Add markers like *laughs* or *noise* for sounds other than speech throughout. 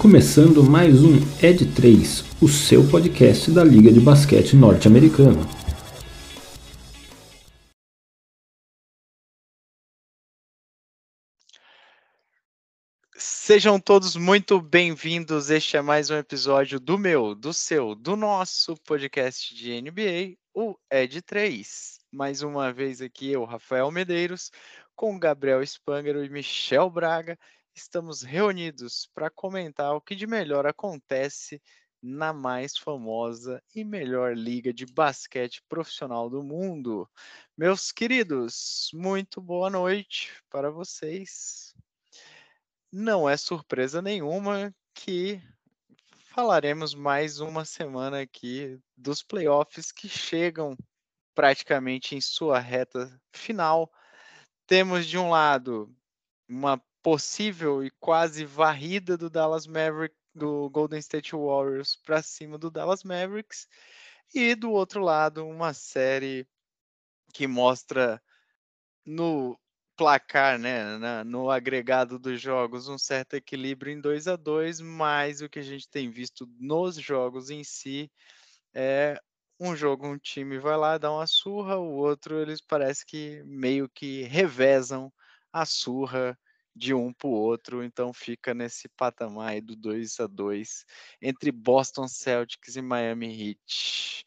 começando mais um Ed 3, o seu podcast da Liga de Basquete Norte-Americana. Sejam todos muito bem-vindos. Este é mais um episódio do meu, do seu, do nosso podcast de NBA, o Ed 3. Mais uma vez aqui eu, Rafael Medeiros, com Gabriel Spangaro e Michel Braga estamos reunidos para comentar o que de melhor acontece na mais famosa e melhor liga de basquete profissional do mundo. Meus queridos, muito boa noite para vocês. Não é surpresa nenhuma que falaremos mais uma semana aqui dos playoffs que chegam praticamente em sua reta final. Temos de um lado uma possível e quase varrida do Dallas Maverick do Golden State Warriors para cima do Dallas Mavericks. E do outro lado uma série que mostra no placar, né, na, no agregado dos jogos, um certo equilíbrio em 2 a 2 mas o que a gente tem visto nos jogos em si é um jogo, um time vai lá, dá uma surra, o outro eles parece que meio que revezam a surra de um para o outro, então fica nesse patamar do 2 a 2 entre Boston Celtics e Miami Heat.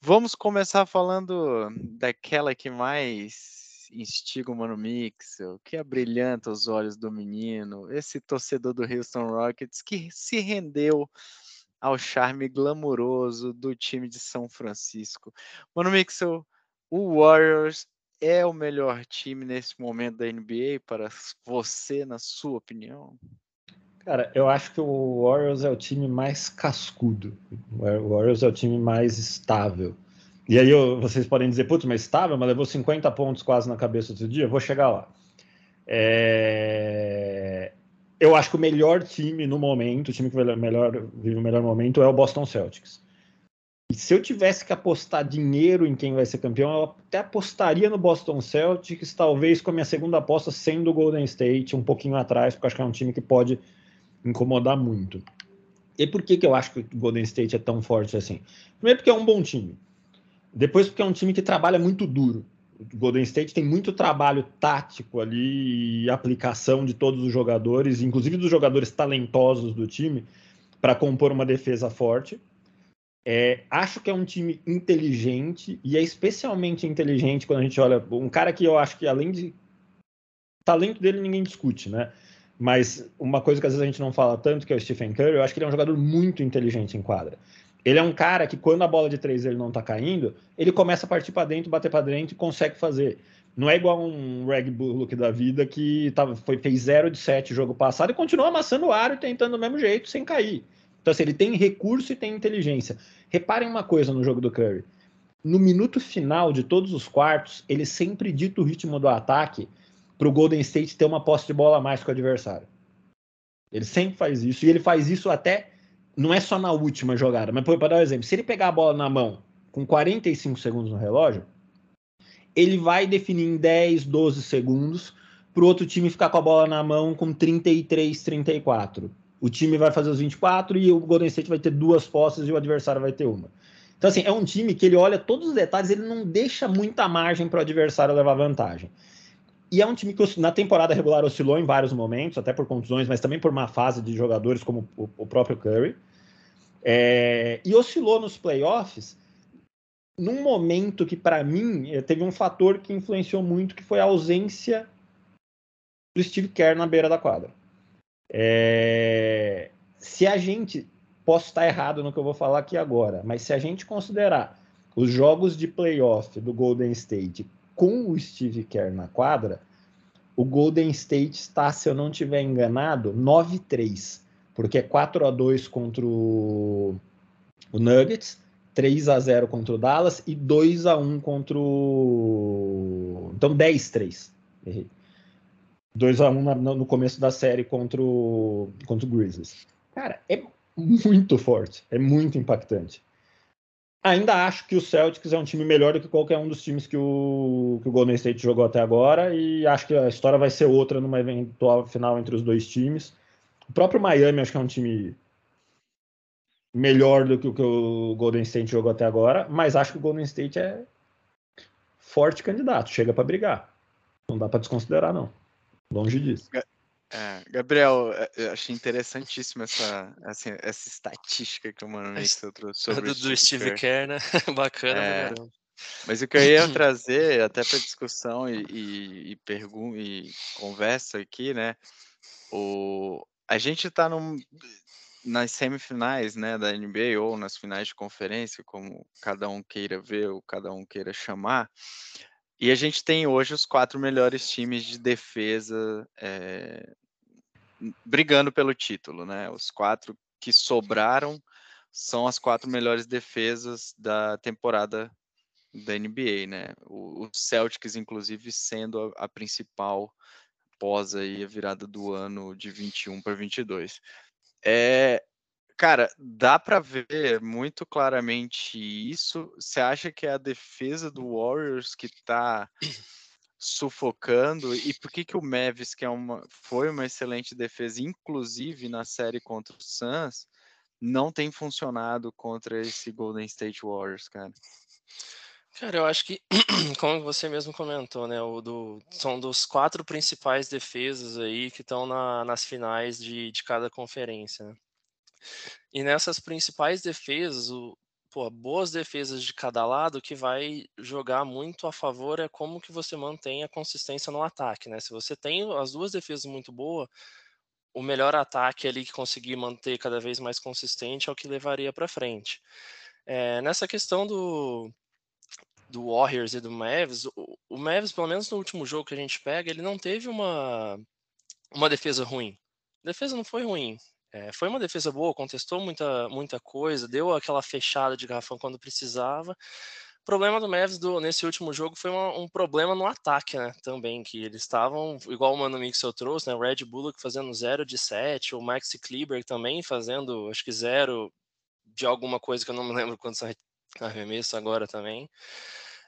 Vamos começar falando daquela que mais instiga o Mano Mixel, que abrilhanta os olhos do menino, esse torcedor do Houston Rockets que se rendeu ao charme glamouroso do time de São Francisco. Mano Mixel, o Warriors é o melhor time nesse momento da NBA para você, na sua opinião? Cara, eu acho que o Warriors é o time mais cascudo. O Warriors é o time mais estável. E aí eu, vocês podem dizer, putz, mas estável, mas levou 50 pontos quase na cabeça outro dia. Eu vou chegar lá. É... Eu acho que o melhor time no momento, o time que melhor, vive o melhor momento é o Boston Celtics. E se eu tivesse que apostar dinheiro em quem vai ser campeão, eu até apostaria no Boston Celtics, talvez com a minha segunda aposta sendo o Golden State, um pouquinho atrás, porque eu acho que é um time que pode incomodar muito. E por que, que eu acho que o Golden State é tão forte assim? Primeiro, porque é um bom time. Depois, porque é um time que trabalha muito duro. O Golden State tem muito trabalho tático ali e aplicação de todos os jogadores, inclusive dos jogadores talentosos do time, para compor uma defesa forte. É, acho que é um time inteligente e é especialmente inteligente quando a gente olha um cara que eu acho que além de talento dele ninguém discute, né? Mas uma coisa que às vezes a gente não fala tanto que é o Stephen Curry, eu acho que ele é um jogador muito inteligente em quadra. Ele é um cara que quando a bola de três ele não tá caindo, ele começa a partir para dentro, bater para dentro e consegue fazer. Não é igual um Reg Bullock da vida que tava, foi, fez 0 de 7 jogo passado e continua amassando o ar e tentando do mesmo jeito sem cair. Então, assim, ele tem recurso e tem inteligência. Reparem uma coisa no jogo do Curry. No minuto final de todos os quartos, ele sempre dita o ritmo do ataque para o Golden State ter uma posse de bola a mais com o adversário. Ele sempre faz isso. E ele faz isso até. Não é só na última jogada, mas para dar um exemplo, se ele pegar a bola na mão com 45 segundos no relógio, ele vai definir em 10, 12 segundos para o outro time ficar com a bola na mão com 33, 34 o time vai fazer os 24 e o Golden State vai ter duas posses e o adversário vai ter uma. Então, assim, é um time que ele olha todos os detalhes, ele não deixa muita margem para o adversário levar vantagem. E é um time que na temporada regular oscilou em vários momentos, até por contusões, mas também por uma fase de jogadores como o, o próprio Curry. É, e oscilou nos playoffs num momento que, para mim, eh, teve um fator que influenciou muito, que foi a ausência do Steve Kerr na beira da quadra. É... Se a gente. Posso estar errado no que eu vou falar aqui agora, mas se a gente considerar os jogos de playoff do Golden State com o Steve Kerr na quadra, o Golden State está, se eu não estiver enganado, 9-3, porque é 4 a 2 contra o, Nuggets, 3 a 0 contra o Dallas e 2 a 1 contra o. Então 10-3. Errei. 2 a 1 no começo da série contra o, contra o Grizzlies. Cara, é muito forte, é muito impactante. Ainda acho que o Celtics é um time melhor do que qualquer um dos times que o, que o Golden State jogou até agora e acho que a história vai ser outra numa eventual final entre os dois times. O próprio Miami acho que é um time melhor do que o que o Golden State jogou até agora, mas acho que o Golden State é forte candidato, chega para brigar. Não dá para desconsiderar, não. Longe disso. É, Gabriel, é, achei interessantíssima essa, assim, essa estatística que o Mano Mixel trouxe sobre do, do Steve Kerr, né? *laughs* Bacana, é, Mas o que eu ia *clears throat* trazer até para discussão e, e, e, pergun e conversa aqui, né? O, a gente está nas semifinais né, da NBA ou nas finais de conferência, como cada um queira ver ou cada um queira chamar. E a gente tem hoje os quatro melhores times de defesa é, brigando pelo título, né? Os quatro que sobraram são as quatro melhores defesas da temporada da NBA, né? Os Celtics, inclusive, sendo a, a principal pós aí a virada do ano de 21 para 22. É, Cara, dá para ver muito claramente isso. Você acha que é a defesa do Warriors que está sufocando? E por que, que o Mavis, que é uma, foi uma excelente defesa, inclusive na série contra o Suns, não tem funcionado contra esse Golden State Warriors, cara? Cara, eu acho que, *clears throat* como você mesmo comentou, né, o do, são dos quatro principais defesas aí que estão na, nas finais de, de cada conferência. Né? E nessas principais defesas, o, pô, boas defesas de cada lado, que vai jogar muito a favor é como que você mantém a consistência no ataque, né? Se você tem as duas defesas muito boas, o melhor ataque ali que conseguir manter cada vez mais consistente é o que levaria para frente. É, nessa questão do, do Warriors e do Mavs, o, o Mavs, pelo menos no último jogo que a gente pega, ele não teve uma, uma defesa ruim. A defesa não foi ruim. É, foi uma defesa boa, contestou muita, muita coisa, deu aquela fechada de garrafão quando precisava. O problema do Mavs do, nesse último jogo foi uma, um problema no ataque, né? Também, que eles estavam, igual o Mano Mixel trouxe, né? O Red Bullock fazendo 0 de 7, o Maxi Kleber também fazendo, acho que 0 de alguma coisa que eu não me *laughs* lembro quantos arremessos agora também.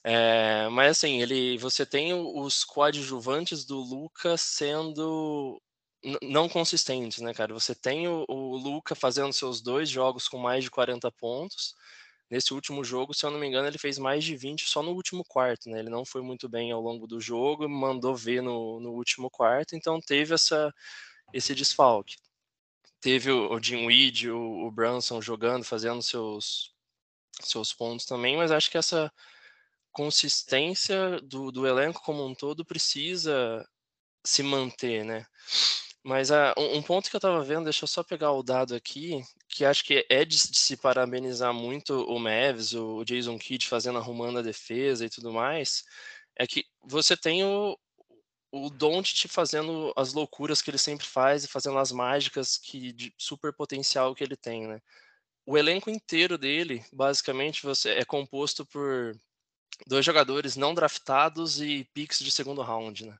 É, mas assim, ele, você tem os coadjuvantes do Lucas sendo não consistentes, né, cara? Você tem o, o Luca fazendo seus dois jogos com mais de 40 pontos. Nesse último jogo, se eu não me engano, ele fez mais de 20 só no último quarto, né? Ele não foi muito bem ao longo do jogo, mandou ver no, no último quarto, então teve essa, esse desfalque. Teve o, o Weed, o, o jogando, fazendo seus, seus pontos também, mas acho que essa consistência do, do elenco como um todo precisa se manter, né? Mas uh, um, ponto que eu estava vendo, deixa eu só pegar o dado aqui, que acho que é de, se parabenizar muito o Mavs, o Jason Kidd fazendo, arrumando a defesa e tudo mais, é que você tem o, o Doncic fazendo as loucuras que ele sempre faz e fazendo as mágicas que de super potencial que ele tem, né? O elenco inteiro dele, basicamente, você é composto por dois jogadores não draftados e picks de segundo round, né?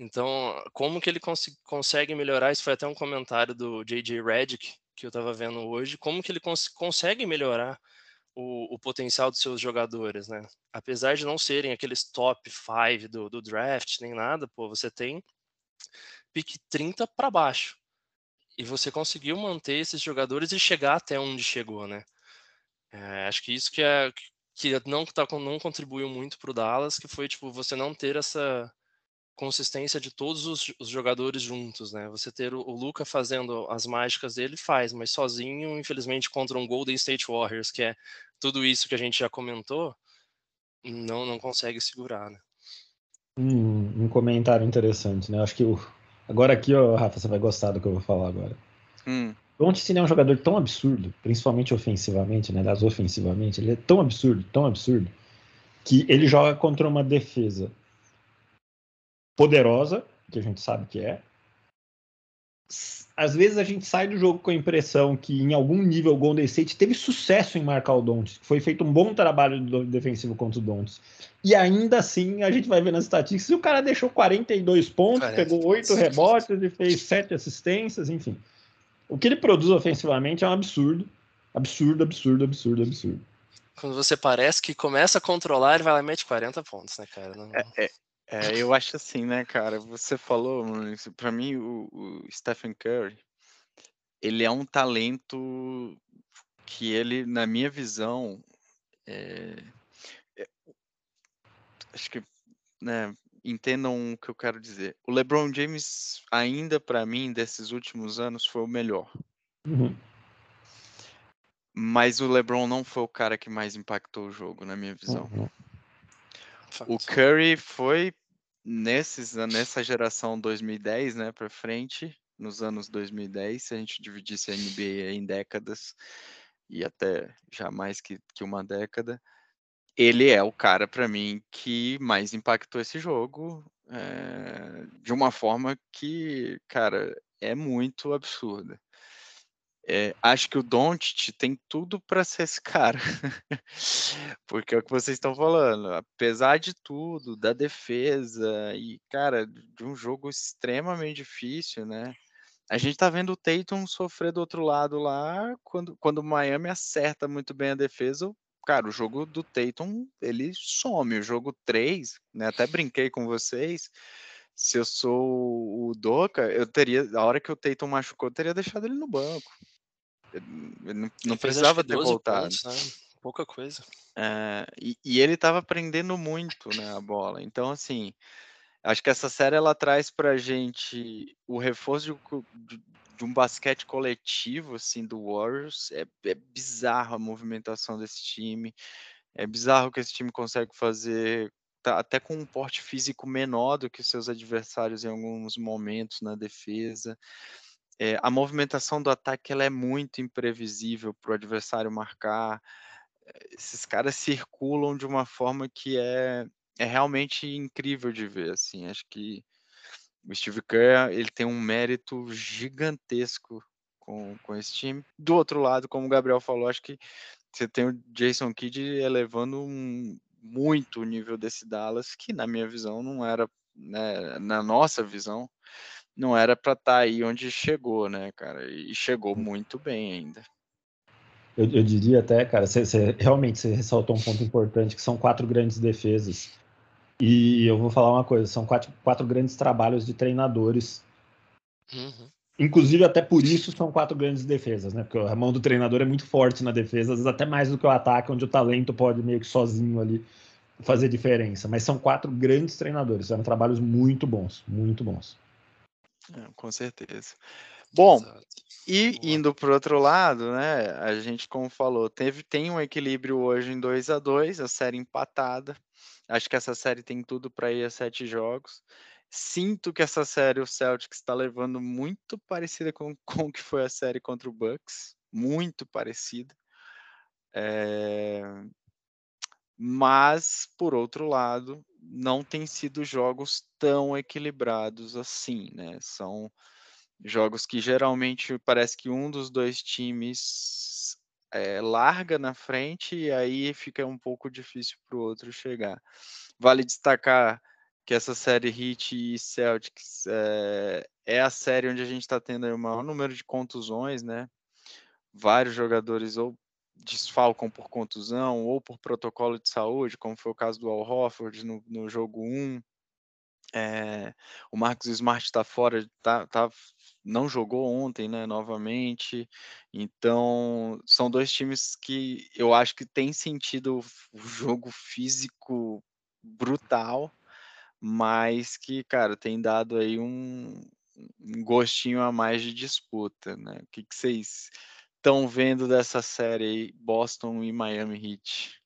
Então, como que ele cons consegue melhorar? Isso foi até um comentário do J.J. Redick que eu estava vendo hoje. Como que ele cons consegue melhorar o, o, potencial dos seus jogadores, né? Apesar de não serem aqueles top 5 do, do, draft nem nada, pô, você tem pique 30 para baixo. E você conseguiu manter esses jogadores e chegar até onde chegou, né? É, acho que isso que é que não, tá, não contribuiu muito para o Dallas, que foi tipo você não ter essa consistência de todos os, os, jogadores juntos, né? Você ter o, o Luca fazendo as mágicas dele faz, mas sozinho, infelizmente, contra um Golden State Warriors, que é tudo isso que a gente já comentou, não não consegue segurar, né? Um, um comentário interessante, né? Acho que o... agora aqui, ó, Rafa, você vai gostar do que eu vou falar agora. Hum. Doncic é um jogador tão absurdo, principalmente ofensivamente, né? Das ofensivamente, ele é tão absurdo, tão absurdo, que ele joga contra uma defesa poderosa, que a gente sabe que é. Às vezes a gente sai do jogo com a impressão que em algum nível o Golden State teve sucesso em marcar o Dontes, foi feito um bom trabalho defensivo contra o Dontes. E ainda assim a gente vai ver nas estatísticas, o cara deixou 42 pontos, 40. pegou 8 rebotes e fez 7 assistências, enfim. O que ele produz ofensivamente é um absurdo. Absurdo, absurdo, absurdo, absurdo. Quando você parece que começa a controlar, ele vai lá e mete 40 pontos, né, cara? Não... É, é, é, eu acho assim, né, cara? Você falou, para mim, o, o, Stephen Curry, ele é um talento que ele, na minha visão, é, é, acho que, né, entendam o que eu quero dizer. O LeBron James, ainda para mim, desses últimos anos, foi o melhor. Uhum. Mas o LeBron não foi o cara que mais impactou o jogo, na minha visão. Uhum. O Curry foi nesses, nessa geração 2010, né, para frente, nos anos 2010, se a gente dividisse a NBA em décadas e até já mais que, que uma década, ele é o cara para mim que mais impactou esse jogo é, de uma forma que, cara, é muito absurda. É, acho que o Doncic tem tudo para ser esse cara, *laughs* porque é o que vocês estão falando. Apesar de tudo, da defesa e cara, de um jogo extremamente difícil, né? A gente tá vendo o Tatum sofrer do outro lado lá, quando, quando o Miami acerta muito bem a defesa, cara, o jogo do Tatum, ele some. O jogo 3, né? Até brinquei com vocês. Se eu sou o Doca, eu teria, a hora que o Tatum machucou, eu teria deixado ele no banco. Não, não precisava ter voltado. Pontos, né? Pouca coisa. É, e, e, ele estava aprendendo muito, né, a bola. Então, assim, acho que essa série ela traz para gente o reforço de, de, de, um basquete coletivo, assim, do Warriors. É, é bizarro a movimentação desse time. É bizarro o que esse time consegue fazer tá, até com um porte físico menor do que seus adversários em alguns momentos na defesa. É, a movimentação do ataque ela é muito imprevisível para o adversário marcar. Esses caras circulam de uma forma que é, é realmente incrível de ver. Assim, acho que o Steve Kerr ele tem um mérito gigantesco com, com esse time. Do outro lado, como o Gabriel falou, acho que você tem o Jason Kidd elevando um, muito o nível desse Dallas, que na minha visão não era, né, na nossa visão, não era para estar tá aí onde chegou, né, cara? E chegou hum. muito bem ainda. Eu, eu diria até, cara, você, você, realmente você ressaltou um ponto importante, que são quatro grandes defesas. E eu vou falar uma coisa, são quatro, quatro grandes trabalhos de treinadores. Uhum. Inclusive, até por isso são quatro grandes defesas, né? Porque a mão do treinador é muito forte na defesa, às vezes até mais do que o ataque, onde o talento pode meio que sozinho ali fazer diferença. Mas são quatro grandes treinadores, são trabalhos muito bons, muito bons. É, *laughs* com certeza. Bom, Exato. e indo para o outro lado, né? A gente, como falou, teve, tem um equilíbrio hoje em 2 a 2 a série empatada. Acho que essa série tem tudo para ir a sete jogos. Sinto que essa série o Celtics está levando muito parecida com, *laughs* com o que foi a série contra o Bucks. Muito parecida. É... Mas, por outro lado, não tem sido jogos tão equilibrados assim, né? São jogos que geralmente parece que um dos dois times é, larga na frente e aí fica um pouco difícil para o outro chegar. Vale destacar que essa série Heat e Celtics é, é a série onde a gente está tendo o maior número de contusões, né? Vários jogadores ou desfalcam por contusão ou por protocolo de saúde, como foi o caso do Al Hofford no, no jogo 1. É, o Marcos Smart está fora, tá, tá, não jogou ontem, né, novamente. Então, são dois times que eu acho que tem sentido o jogo físico brutal, mas que, cara, tem dado aí um, um gostinho a mais de disputa, né? O que, que vocês estão vendo dessa série aí, Boston e Miami Heat?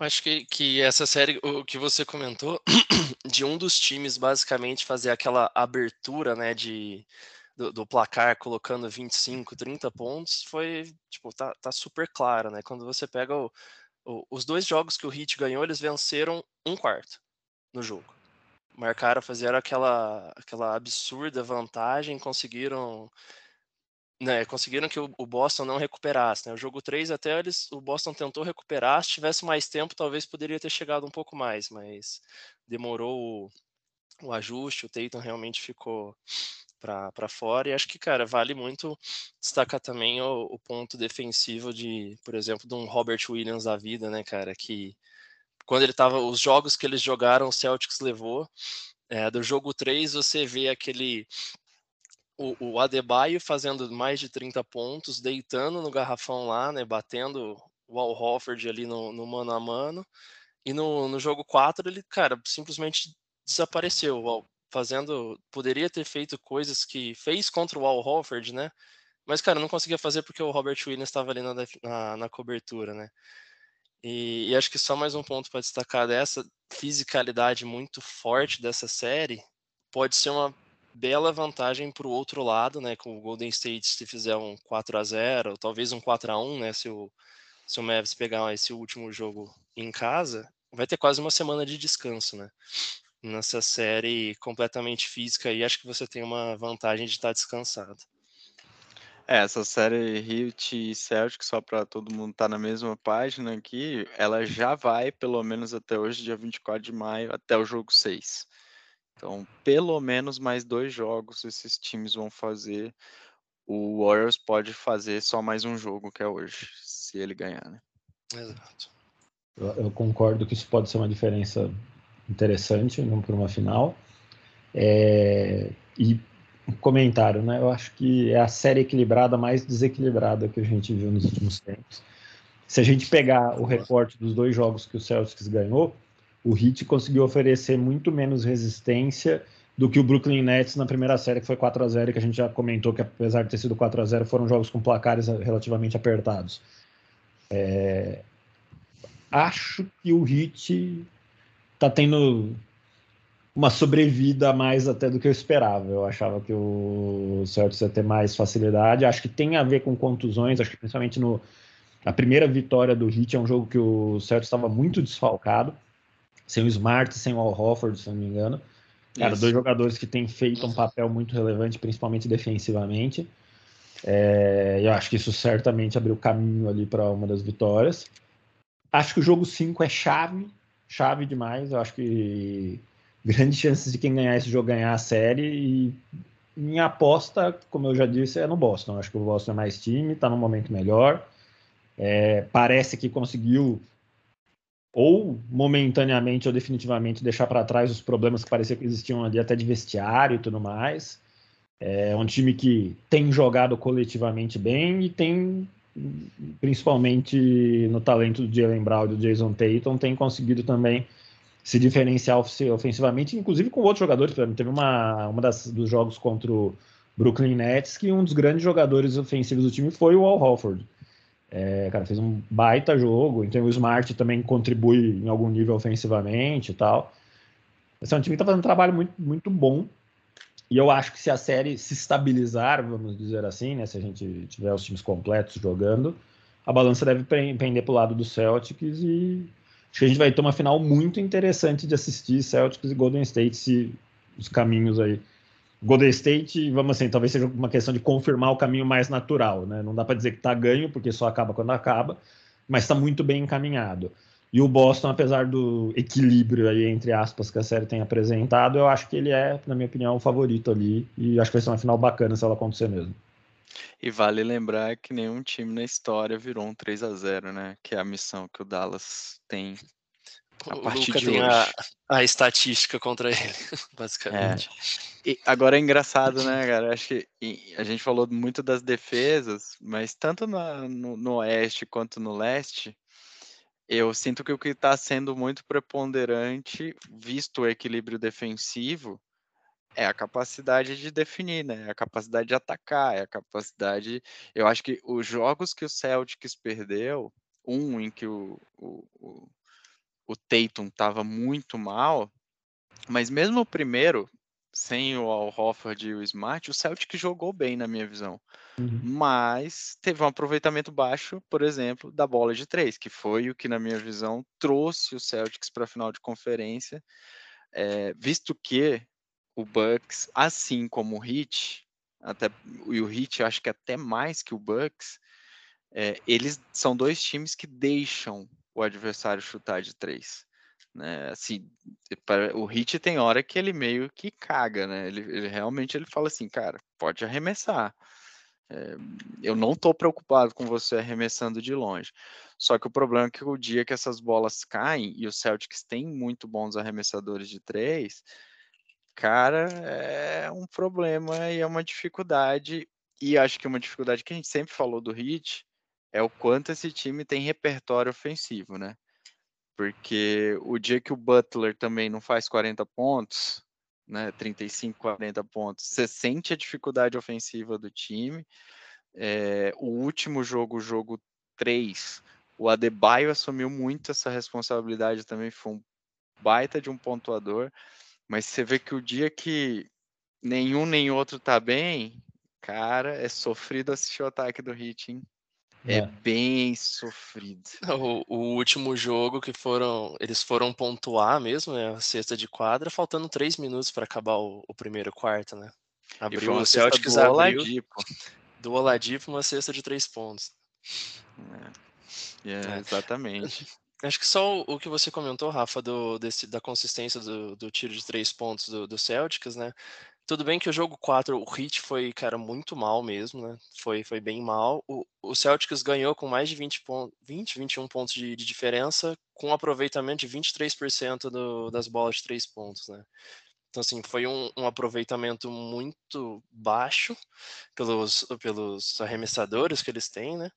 Acho que, que essa série, o que você comentou, *coughs* de um dos times basicamente fazer aquela abertura, né, de, do, do, placar colocando 25, 30 pontos, foi, tipo, tá, tá super claro, né? Quando você pega o, o, os dois jogos que o Heat ganhou, eles venceram um quarto no jogo. Marcaram, fizeram aquela, aquela absurda vantagem, conseguiram né, conseguiram que o, Boston não recuperasse. Né? O jogo 3 até eles, o Boston tentou recuperar, se tivesse mais tempo, talvez poderia ter chegado um pouco mais, mas demorou o, o ajuste, o Tatum realmente ficou para fora, e acho que, cara, vale muito destacar também o, o, ponto defensivo de, por exemplo, de um Robert Williams da vida, né, cara, que quando ele tava, os jogos que eles jogaram, o Celtics levou, é, do jogo 3 você vê aquele o, o Adebayo fazendo mais de 30 pontos, deitando no garrafão lá, né? Batendo o Al Hofford ali no, no mano a mano. E no, no jogo 4 ele, cara, simplesmente desapareceu. Fazendo. Poderia ter feito coisas que fez contra o Al Hofford, né? Mas, cara, não conseguia fazer porque o Robert Williams estava ali na, na, na, cobertura, né? E, e, acho que só mais um ponto para destacar dessa fisicalidade muito forte dessa série pode ser uma bela vantagem para o outro lado, né? Com o Golden State se fizer um 4 a 0 talvez um 4 a 1 né? Se o, se o Mavs pegar esse último jogo em casa, vai ter quase uma semana de descanso, né? Nessa série completamente física e acho que você tem uma vantagem de estar descansado. É, essa série Heat e Celtic, só para todo mundo estar tá na mesma página aqui, ela já vai, pelo menos até hoje, dia 24 de maio, até o jogo 6. Então, pelo menos mais dois jogos esses times vão fazer. O Warriors pode fazer só mais um jogo, que é hoje, se ele ganhar, né? Exato. Eu, eu concordo que isso pode ser uma diferença interessante para uma final. É, e um comentário, né? Eu acho que é a série equilibrada mais desequilibrada que a gente viu nos últimos tempos. Se a gente pegar o recorte dos dois jogos que o Celtics ganhou, o Heat conseguiu oferecer muito menos resistência do que o Brooklyn Nets na primeira série, que foi 4 a 0 que a gente já comentou que apesar de ter sido 4 a 0 foram jogos com placares relativamente apertados. É... Acho que o Heat está tendo uma sobrevida a mais até do que eu esperava. Eu achava que o Celtics ia ter mais facilidade. Acho que tem a ver com contusões, acho que principalmente no a primeira vitória do Heat é um jogo que o Celtics estava muito desfalcado sem o Smart, sem o Al Hofford, se não me engano. Cara, dois jogadores que têm feito um papel muito relevante, principalmente defensivamente. É, eu acho que isso certamente abriu caminho ali para uma das vitórias. Acho que o jogo 5 é chave, chave demais. Eu acho que grandes *laughs* chances de quem ganhar esse jogo ganhar a série. E minha aposta, como eu já disse, é no Boston. Eu acho que o Boston é mais time, está num momento melhor. É, parece que conseguiu ou momentaneamente ou definitivamente deixar para trás os problemas que parecia que existiam ali até de vestiário e tudo mais. É um time que tem jogado coletivamente bem e tem, principalmente no talento do Jalen Brown e do Jason Tatum, tem conseguido também se diferenciar ofensivamente, inclusive com outros jogadores. Teve uma, uma das, dos jogos contra o Brooklyn Nets que um dos grandes jogadores ofensivos do time foi o Al Horford. É, cara, fez um baita jogo. Então o Smart também contribui em algum nível ofensivamente e tal. Esse é um time que está fazendo um trabalho muito, muito bom. E eu acho que se a série se estabilizar, vamos dizer assim, né, se a gente tiver os times completos jogando, a balança deve pender para o lado do Celtics e acho que a gente vai ter uma final muito interessante de assistir Celtics e Golden State se os caminhos aí Golden State, vamos assim, talvez seja uma questão de confirmar o caminho mais natural, né? Não dá para dizer que está ganho, porque só acaba quando acaba, mas está muito bem encaminhado. E o Boston, apesar do equilíbrio aí, entre aspas, que a série tem apresentado, eu acho que ele é, na minha opinião, o favorito ali. E acho que vai ser uma final bacana se ela acontecer mesmo. E vale lembrar que nenhum time na história virou um 3 a 0 né? Que é a missão que o Dallas tem a o partir Luca de tem hoje. A, a estatística contra ele, *laughs* basicamente. É. E agora é engraçado, né, cara? Acho que a gente falou muito das defesas, mas tanto na, no, no oeste quanto no leste, eu sinto que o que está sendo muito preponderante, visto o equilíbrio defensivo, é a capacidade de definir, né? É a capacidade de atacar, é a capacidade. Eu acho que os jogos que o Celtics perdeu, um em que o, o o Tatum estava muito mal, mas mesmo o primeiro, sem o Al Hofford e o Smart, o Celtic jogou bem na minha visão. Uhum. Mas teve um aproveitamento baixo, por exemplo, da bola de três, que foi o que, na minha visão, trouxe o Celtics para a final de conferência, é, visto que o Bucks, assim como o Heat, até, e o Heat acho que até mais que o Bucks, é, eles são dois times que deixam o adversário chutar de três. Né? Assim, o Hit tem hora que ele meio que caga, né? Ele, ele realmente ele fala assim, cara, pode arremessar. É, eu não estou preocupado com você arremessando de longe. Só que o problema é que o dia que essas bolas caem, e o Celtics tem muito bons arremessadores de três, cara, é um problema e é uma dificuldade. E acho que uma dificuldade que a gente sempre falou do Heat é o quanto esse time tem repertório ofensivo, né? Porque o dia que o Butler também não faz 40 pontos, né, 35, 40 pontos, você sente a dificuldade ofensiva do time. É, o último jogo, o jogo 3, o Adebayo assumiu muito essa responsabilidade também, foi um baita de um pontuador, mas você vê que o dia que nenhum nem outro tá bem, cara, é sofrido assistir o ataque do Heat, hein? É, é bem sofrido. O, o, último jogo que foram. Eles foram pontuar mesmo, né? A cesta de quadra, faltando três minutos para acabar o, o, primeiro quarto, né? Abriu o Celtics do Oladipo. do Oladipo uma cesta de três pontos. É. é. exatamente. Acho que só o, que você comentou, Rafa, do, desse, da consistência do, do, tiro de três pontos do, do Celtics, né? Tudo bem que o jogo 4, o Heat foi, cara, muito mal mesmo, né? Foi, foi bem mal. O, o Celtics ganhou com mais de 20, pontos, 20 21 pontos de, de diferença, com um aproveitamento de 23% do, das bolas de três pontos, né? Então, assim, foi um, um, aproveitamento muito baixo pelos, pelos arremessadores que eles têm, né?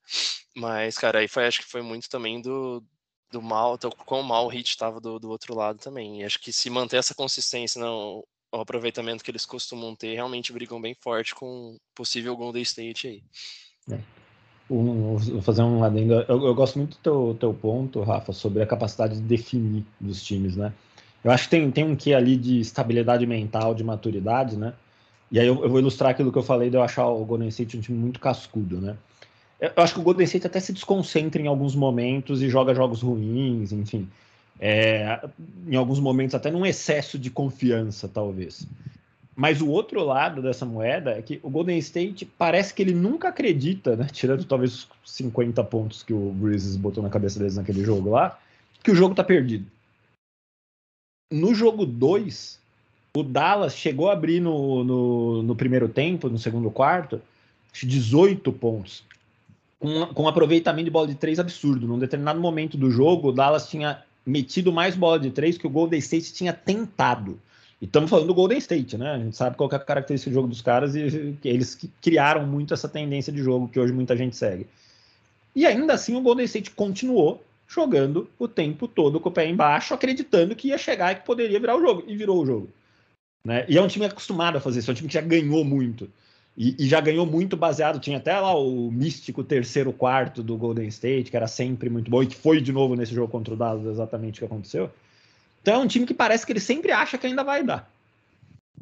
Mas, cara, aí foi, acho que foi muito também do, do mal, do quão mal o Heat estava do, do outro lado também. E acho que se manter essa consistência não, o aproveitamento que eles costumam ter, realmente brigam bem forte com possível Golden State aí. É. Um, vou fazer um adendo. Eu, eu gosto muito do teu, teu ponto, Rafa, sobre a capacidade de definir dos times, né? Eu acho que tem, tem um que ali de estabilidade mental, de maturidade, né? E aí eu, eu, vou ilustrar aquilo que eu falei de eu achar o Golden State um time muito cascudo, né? Eu, eu acho que o Golden State até se desconcentra em alguns momentos e joga jogos ruins, enfim é, em alguns momentos até num excesso de confiança, talvez. Mas o outro lado dessa moeda é que o Golden State parece que ele nunca acredita, né, tirando talvez os 50 pontos que o Grizzlies botou na cabeça deles naquele jogo lá, que o jogo tá perdido. No jogo 2, o Dallas chegou a abrir no, no, no primeiro tempo, no segundo quarto, 18 pontos. Com, com um aproveitamento de bola de três absurdo. Num determinado momento do jogo, o Dallas tinha metido mais bola de três que o Golden State tinha tentado. E estamos falando do Golden State, né? A gente sabe qual é a característica do jogo dos caras e eles criaram muito essa tendência de jogo que hoje muita gente segue. E ainda assim o Golden State continuou jogando o tempo todo com o pé embaixo, acreditando que ia chegar e que poderia virar o jogo. E virou o jogo. Né? E é um time acostumado a fazer isso, é um time que já ganhou muito. E, e, já ganhou muito baseado. Tinha até lá o místico terceiro quarto do Golden State, que era sempre muito bom, e que foi de novo nesse jogo contra o Dallas exatamente o que aconteceu. Então é um time que parece que ele sempre acha que ainda vai dar.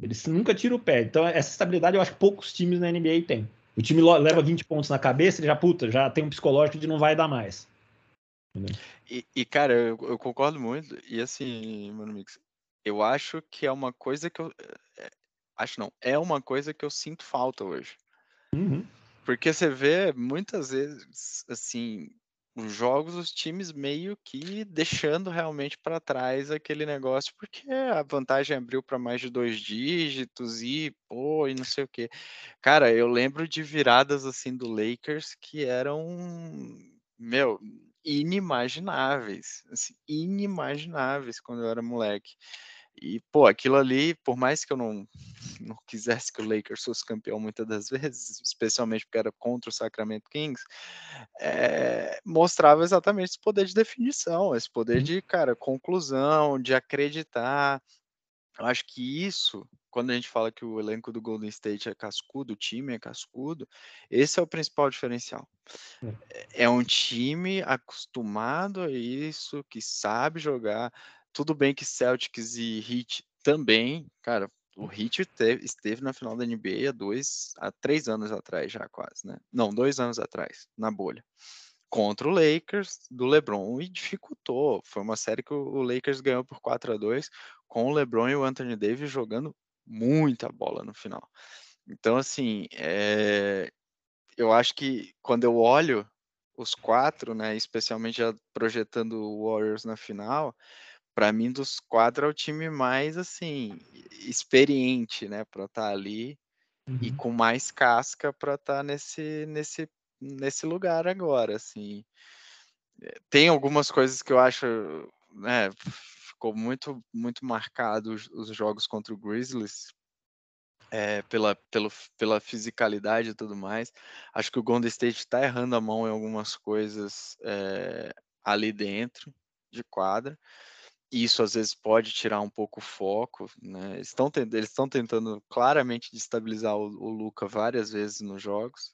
Ele nunca tira o pé. Então, essa estabilidade eu acho que poucos times na NBA têm. O time leva 20 pontos na cabeça, ele já, puta, já tem um psicológico de não vai dar mais. E, e, cara, eu, eu, concordo muito. E assim, mano, Mix, eu acho que é uma coisa que eu. Acho não, é uma coisa que eu sinto falta hoje. Uhum. Porque você vê muitas vezes, assim, os jogos, os times meio que deixando realmente para trás aquele negócio, porque a vantagem abriu para mais de dois dígitos e, pô, e não sei o quê. Cara, eu lembro de viradas assim do Lakers que eram, meu, inimagináveis, assim, inimagináveis quando eu era moleque. E, pô, aquilo ali, por mais que eu não, *laughs* não quisesse que o Lakers fosse campeão muitas das vezes, *laughs* especialmente porque era contra o Sacramento Kings, é, mostrava exatamente esse poder de definição, esse poder uhum. de, cara, conclusão, de acreditar. Eu acho que isso, quando a gente fala que o elenco do Golden State é cascudo, o time é cascudo, esse é o principal diferencial. É, é um time acostumado a isso, que sabe jogar tudo bem que Celtics e Heat também, cara, o Heat teve, esteve na final da NBA há dois, há três anos atrás já quase, né? Não, dois anos atrás, na bolha. Contra o Lakers do LeBron e dificultou. Foi uma série que o Lakers ganhou por 4 a 2 com o LeBron e o Anthony Davis jogando muita bola no final. Então, assim, é... eu acho que quando eu olho os quatro, né, especialmente já projetando o Warriors na final, para mim, dos quatro, é o time mais, assim, experiente, né, para estar tá ali uhum. e com mais casca para estar tá nesse, nesse, nesse lugar agora, assim. Eh, tem algumas coisas que eu acho, né, ficou muito, muito marcado os, os jogos contra o Grizzlies é, pela, pelo, pela fisicalidade e tudo mais. Acho que o Golden State está errando a mão em algumas coisas é, ali dentro de quadra. Isso às vezes pode tirar um pouco o foco, né? Eles estão eles estão tentando claramente destabilizar o, o Luca várias vezes nos jogos.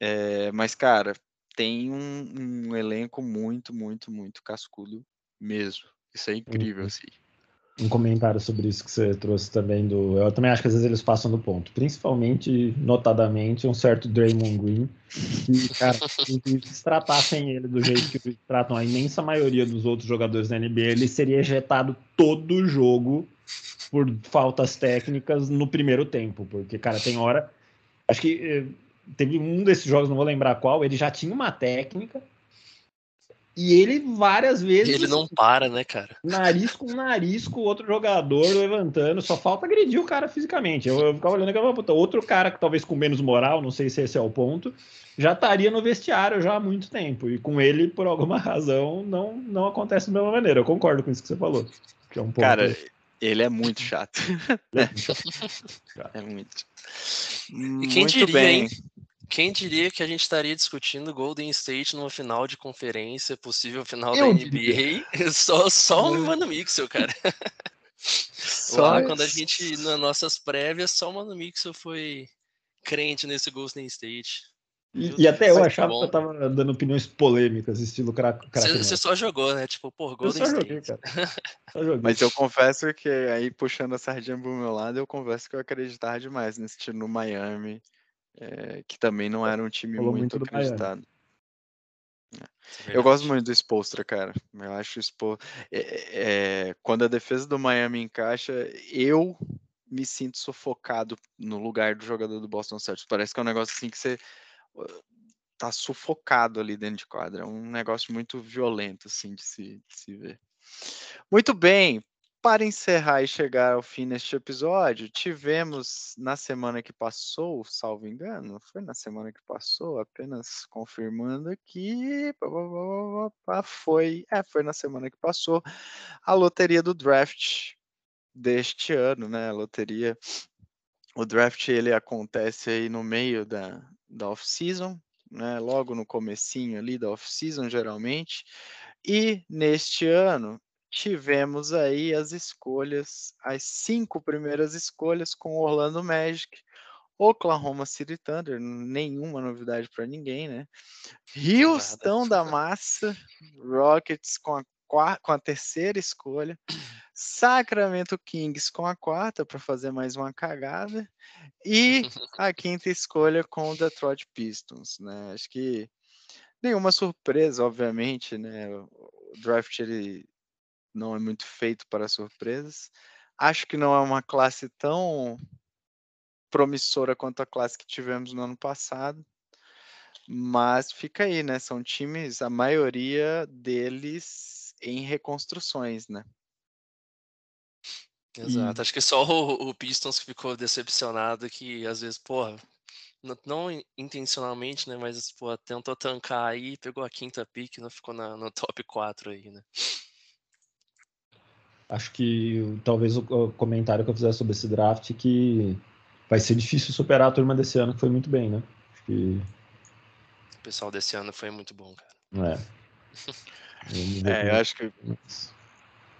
É, mas, cara, tem um, um, elenco muito, muito, muito cascudo mesmo. Isso é incrível, uhum. assim um comentário sobre isso que você trouxe também do. Eu também acho que às vezes eles passam do ponto. Principalmente, notadamente, um certo Draymond Green. Que, cara, *laughs* se tratassem ele do jeito que tratam a imensa maioria dos outros jogadores da NBA, ele seria ejetado todo jogo por faltas técnicas no primeiro tempo. Porque, cara, tem hora. Acho que eh, teve um desses jogos, não vou lembrar qual, ele já tinha uma técnica e ele várias vezes. Ele não para, né, cara? Nariz com nariz com outro jogador levantando. Só falta agredir o cara fisicamente. Eu, eu ficava olhando aquela puta. Outro cara que talvez com menos moral, não sei se esse é o ponto, já estaria no vestiário já há muito tempo. E com ele, por alguma razão, não, não acontece da mesma maneira. Eu concordo com isso que você falou. Que é um ponto... Cara, ele é muito chato. *laughs* é muito. E quem muito diria, bem. hein? Quem diria que a gente estaria discutindo Golden State numa final de conferência, possível final Eu da NBA, *laughs* só, só o Mano Mixel, cara. Só Lá, quando a gente, nas nossas prévias, só o Mano Mixel foi crente nesse Golden State. E, e, até eu achava bom. que eu tava dando opiniões polêmicas, estilo craque. Você só jogou, né? Tipo, por Golden State. Joguei, *laughs* só joguei. Mas eu confesso que aí, puxando a sardinha pro meu lado, eu confesso que eu acreditava demais nesse time no Miami é, que também não era um time Falou muito, muito acreditado. É. Eu gosto muito do Spolstra, cara. Eu acho o Spolstra... É, é, quando a defesa do Miami encaixa, eu me sinto sufocado no lugar do jogador do Boston Celtics. Parece que é um negócio assim que você tá sufocado ali dentro de quadra. É um negócio muito violento, assim, de se, de se ver. Muito bem, para encerrar e chegar ao fim neste episódio, tivemos na semana que passou, salvo engano, foi na semana que passou, apenas confirmando aqui, foi, é, foi na semana que passou, a loteria do draft deste ano, né? A loteria, o draft ele acontece aí no meio da, da off-season, né? Logo no comecinho ali da off-season, geralmente. E neste ano tivemos aí as escolhas, as cinco primeiras escolhas com Orlando Magic, Oklahoma City Thunder, nenhuma novidade para ninguém, né? Houston da massa, Rockets com a, com a terceira escolha, Sacramento Kings com a quarta para fazer mais uma cagada e a *laughs* quinta escolha com o Detroit Pistons, né? Acho que nenhuma surpresa, obviamente, né? O draft ele não é muito feito para surpresas. Acho que não é uma classe tão promissora quanto a classe que tivemos no ano passado. Mas fica aí, né? São times, a maioria deles em reconstruções, né? Exato. E... Acho que só o, o, Pistons que ficou decepcionado que às vezes, porra, não, não intencionalmente, né? Mas, porra, tentou tancar aí, pegou a quinta pick e não ficou na, no top 4 aí, né? Acho que talvez o comentário que eu fizer sobre esse draft que vai ser difícil superar a turma desse ano, que foi muito bem, né? Acho que... O pessoal desse ano foi muito bom, cara. É. *laughs* é, eu acho que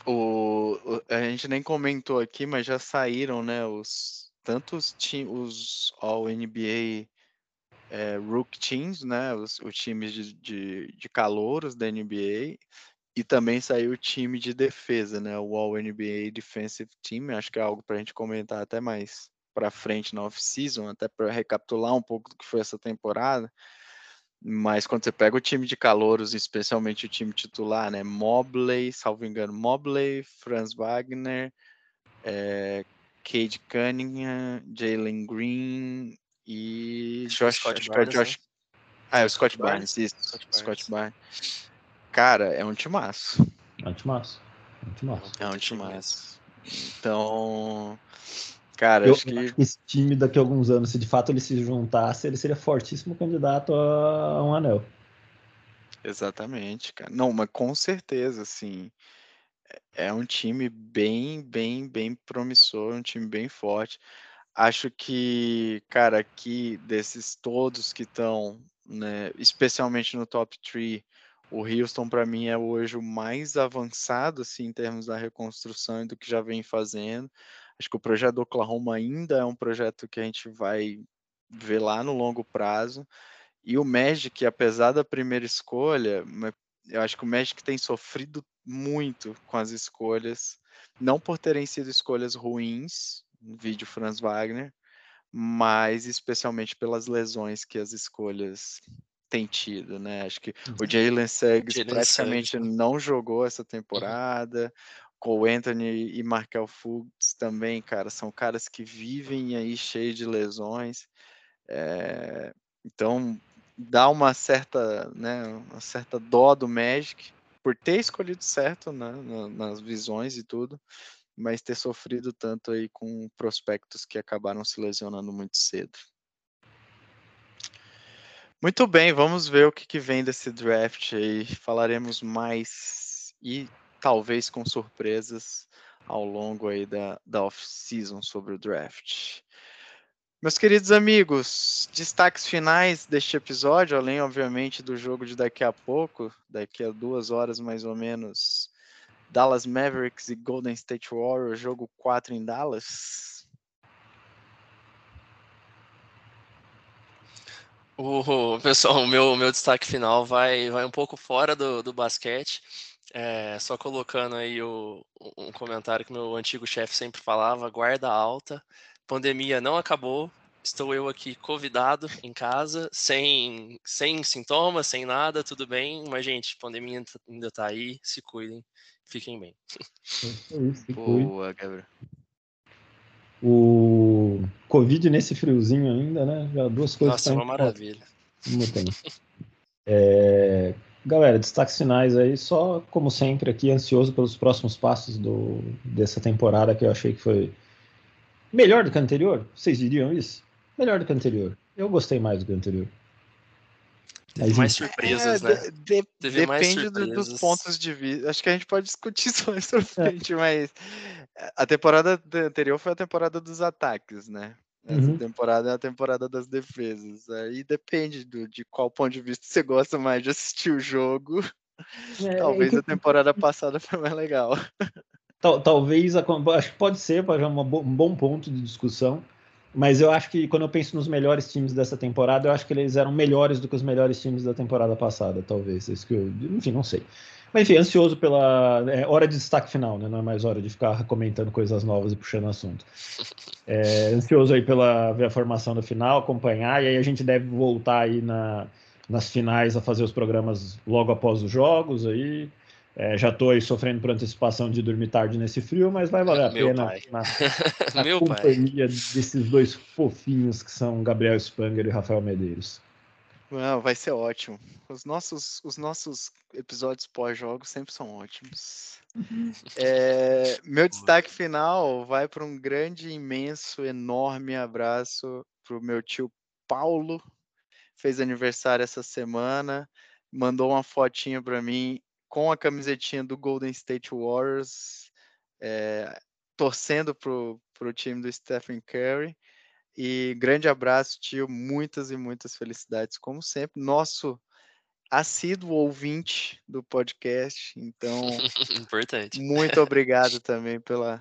o, o, a gente nem comentou aqui, mas já saíram, né, os tantos os All NBA é, Rook Teams, né, os, os times de, de, de calouros da NBA, e também saiu o time de defesa, né? O All NBA Defensive Team. Acho que é algo para a gente comentar até mais para frente na off-season, até para recapitular um pouco do que foi essa temporada. Mas quando você pega o time de calouros, especialmente o time titular, né? Mobley, salvo engano, Mobley, Franz Wagner, é, Cade Cunningham, Jalen Green e Josh, Scott é Barnes, Josh... Né? Ah, é o Scott, Scott Barnes, Barnes, isso, Scott, Scott Barnes. Cara, é um timaço. É um timaço. É um timaço. É um timaço. Então, cara, eu acho que... esse time daqui a alguns anos, se de fato ele se juntasse, ele seria fortíssimo candidato a um anel. Exatamente, cara. Não, mas com certeza, assim. é um time bem, bem, bem promissor, um time bem forte. Acho que, cara, aqui desses todos que estão, né, especialmente no top 3, o Houston para mim é hoje o mais avançado assim em termos da reconstrução e do que já vem fazendo. Acho que o projeto do Oklahoma ainda é um projeto que a gente vai ver lá no longo prazo. E o Magic, apesar da primeira escolha, eu acho que o Magic tem sofrido muito com as escolhas, não por terem sido escolhas ruins, vídeo Franz Wagner, mas especialmente pelas lesões que as escolhas têm tido, né? Acho que o uhum. Jalen Suggs praticamente Suggs. não jogou essa uhum. temporada. Cole Anthony e Markel Fultz também, cara, são caras que vivem aí cheio de lesões. É, então, dá uma certa, né, uma certa dó do Magic por ter escolhido certo né, nas visões e tudo, mas ter sofrido tanto aí com prospectos que acabaram se lesionando muito cedo. Muito bem, vamos ver o que, que vem desse draft aí. Falaremos mais e talvez com surpresas ao longo aí da, da off-season sobre o draft. Meus queridos amigos, destaques finais deste episódio, além, obviamente, do jogo de daqui a pouco, daqui a duas horas mais ou menos, Dallas Mavericks e Golden State Warriors, jogo 4 em Dallas. O, pessoal, o meu, meu destaque final vai, vai um pouco fora do, do basquete. É, só colocando aí o, um comentário que meu antigo chefe sempre falava: guarda alta pandemia não acabou. Estou eu aqui convidado em casa, sem, sem sintomas, sem nada, tudo bem. Mas, gente, pandemia ainda está aí. Se cuidem, fiquem bem. É Boa, Gabriel. O Covid nesse friozinho ainda, né? Já duas coisas. Nossa, uma maravilha. Como tem. É... Galera, destaques finais aí, só como sempre aqui, ansioso pelos próximos passos do, dessa temporada que eu achei que foi Melhor do que o anterior? Vocês diriam isso? Melhor do que o anterior. Eu gostei mais do que o anterior. Teve mais surpresas, é, né? De, de, depende surpresas. dos pontos de vista. Acho que a gente pode discutir *laughs* isso mais pra é. frente, é. mas a temporada anterior foi a temporada dos ataques, né? Essa uhum. temporada é a temporada das defesas. Aí depende do, de qual ponto de vista você gosta mais de assistir o jogo. É, Talvez a temporada passada foi mais legal. *laughs* Tal, talvez, acho que pode ser, pode ser um bom ponto de discussão, mas eu acho que quando eu penso nos melhores times dessa temporada, eu acho que eles eram melhores do que os melhores times da temporada passada, talvez. Isso que eu, enfim, não sei. Mas enfim, ansioso pela. É, hora de destaque final, né? Não é mais hora de ficar comentando coisas novas e puxando assunto. É, ansioso aí pela ver a formação do final, acompanhar, e aí a gente deve voltar aí na, nas finais a fazer os programas logo após os jogos aí. É, já estou aí sofrendo por antecipação de dormir tarde nesse frio, mas vai valer a Meu pena pai. na, *laughs* na companhia pai. desses dois fofinhos que são Gabriel Spanger e Rafael Medeiros. Não, vai ser ótimo. Os nossos, os nossos episódios pós-jogos sempre são ótimos. Uhum. É, meu destaque final vai para um grande, imenso, enorme abraço para o meu tio Paulo. Fez aniversário essa semana, mandou uma fotinha para mim com a camisetinha do Golden State Warriors, é, torcendo pro, pro time do Stephen Curry. E grande abraço, tio. Muitas e muitas felicidades, como sempre. Nosso assíduo ouvinte do podcast. Então, *laughs* importante. Muito obrigado também pela,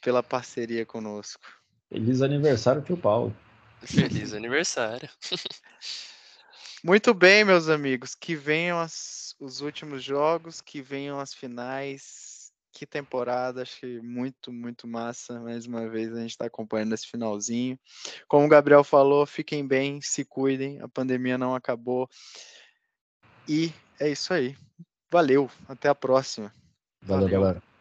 pela parceria conosco. Feliz aniversário, tio Paulo. Feliz aniversário. *laughs* Muito bem, meus amigos. Que venham as os últimos jogos, que venham as finais. Que temporada, acho que muito, muito massa. Mais uma vez a gente está acompanhando esse finalzinho. Como o Gabriel falou, fiquem bem, se cuidem, a pandemia não acabou. E é isso aí. Valeu, até a próxima. Valeu, Valeu. galera.